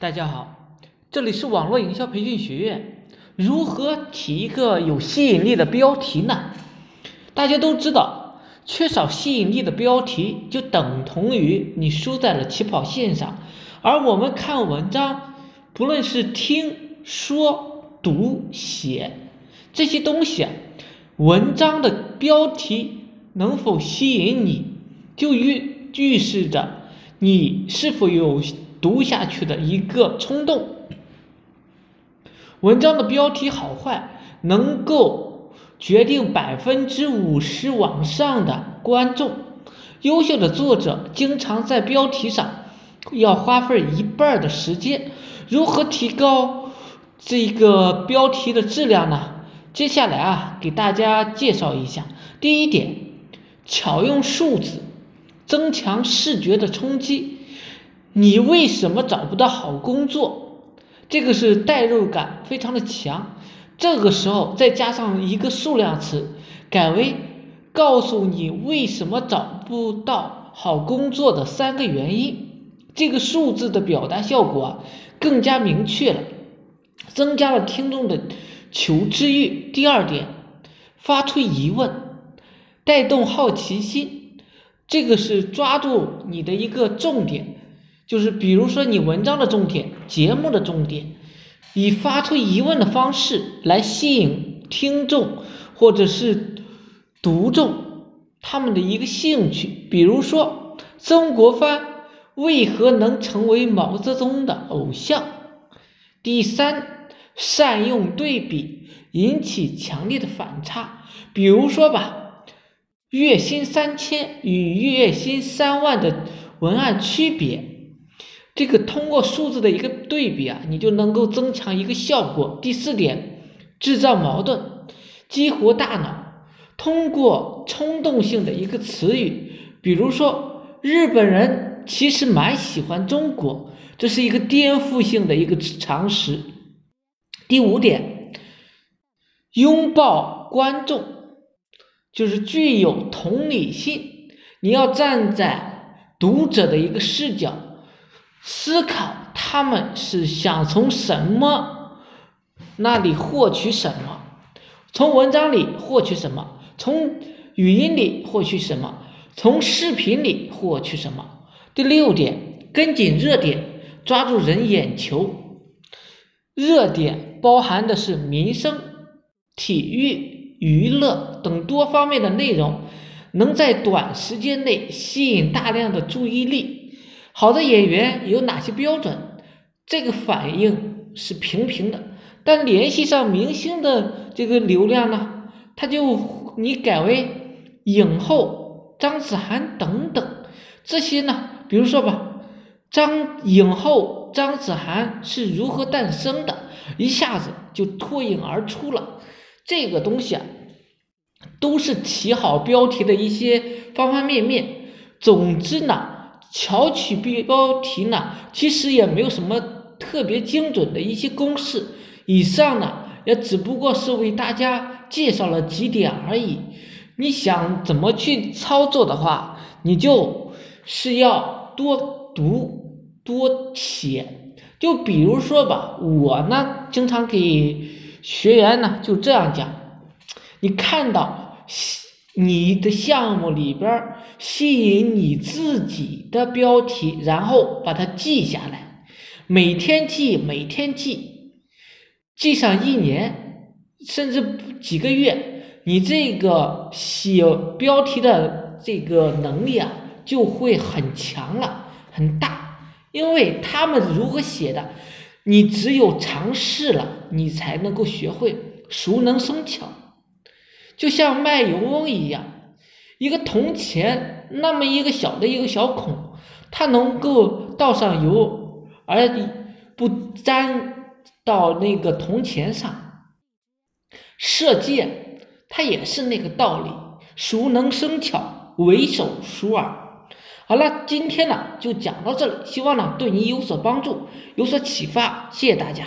大家好，这里是网络营销培训学院。如何起一个有吸引力的标题呢？大家都知道，缺少吸引力的标题就等同于你输在了起跑线上。而我们看文章，不论是听说读写这些东西，文章的标题能否吸引你，就预预示着你是否有读下去的一个冲动。文章的标题好坏，能够决定百分之五十往上的观众。优秀的作者经常在标题上。要花费一半的时间，如何提高这个标题的质量呢？接下来啊，给大家介绍一下。第一点，巧用数字，增强视觉的冲击。你为什么找不到好工作？这个是代入感非常的强。这个时候再加上一个数量词，改为告诉你为什么找不到好工作的三个原因。这个数字的表达效果啊，更加明确了，增加了听众的求知欲。第二点，发出疑问，带动好奇心，这个是抓住你的一个重点，就是比如说你文章的重点、节目的重点，以发出疑问的方式来吸引听众或者是读众他们的一个兴趣。比如说曾国藩。为何能成为毛泽东的偶像？第三，善用对比，引起强烈的反差。比如说吧，月薪三千与月薪三万的文案区别，这个通过数字的一个对比啊，你就能够增强一个效果。第四点，制造矛盾，激活大脑，通过冲动性的一个词语，比如说日本人。其实蛮喜欢中国，这是一个颠覆性的一个常识。第五点，拥抱观众，就是具有同理心。你要站在读者的一个视角，思考他们是想从什么那里获取什么，从文章里获取什么，从语音里获取什么，从视频里获取什么。第六点，跟紧热点，抓住人眼球。热点包含的是民生、体育、娱乐等多方面的内容，能在短时间内吸引大量的注意力。好的演员有哪些标准？这个反应是平平的，但联系上明星的这个流量呢，他就你改为影后张子涵等等这些呢。比如说吧，张影后张子涵是如何诞生的？一下子就脱颖而出了。这个东西啊，都是起好标题的一些方方面面。总之呢，巧取标题呢，其实也没有什么特别精准的一些公式。以上呢，也只不过是为大家介绍了几点而已。你想怎么去操作的话，你就是要。多读多写，就比如说吧，我呢经常给学员呢就这样讲，你看到你的项目里边吸引你自己的标题，然后把它记下来，每天记，每天记，记上一年，甚至几个月，你这个写标题的这个能力啊。就会很强了，很大，因为他们如何写的，你只有尝试了，你才能够学会，熟能生巧，就像卖油翁一样，一个铜钱那么一个小的一个小孔，它能够倒上油而不沾到那个铜钱上，射箭它也是那个道理，熟能生巧，为手熟耳。好了，今天呢就讲到这里，希望呢对你有所帮助，有所启发，谢谢大家。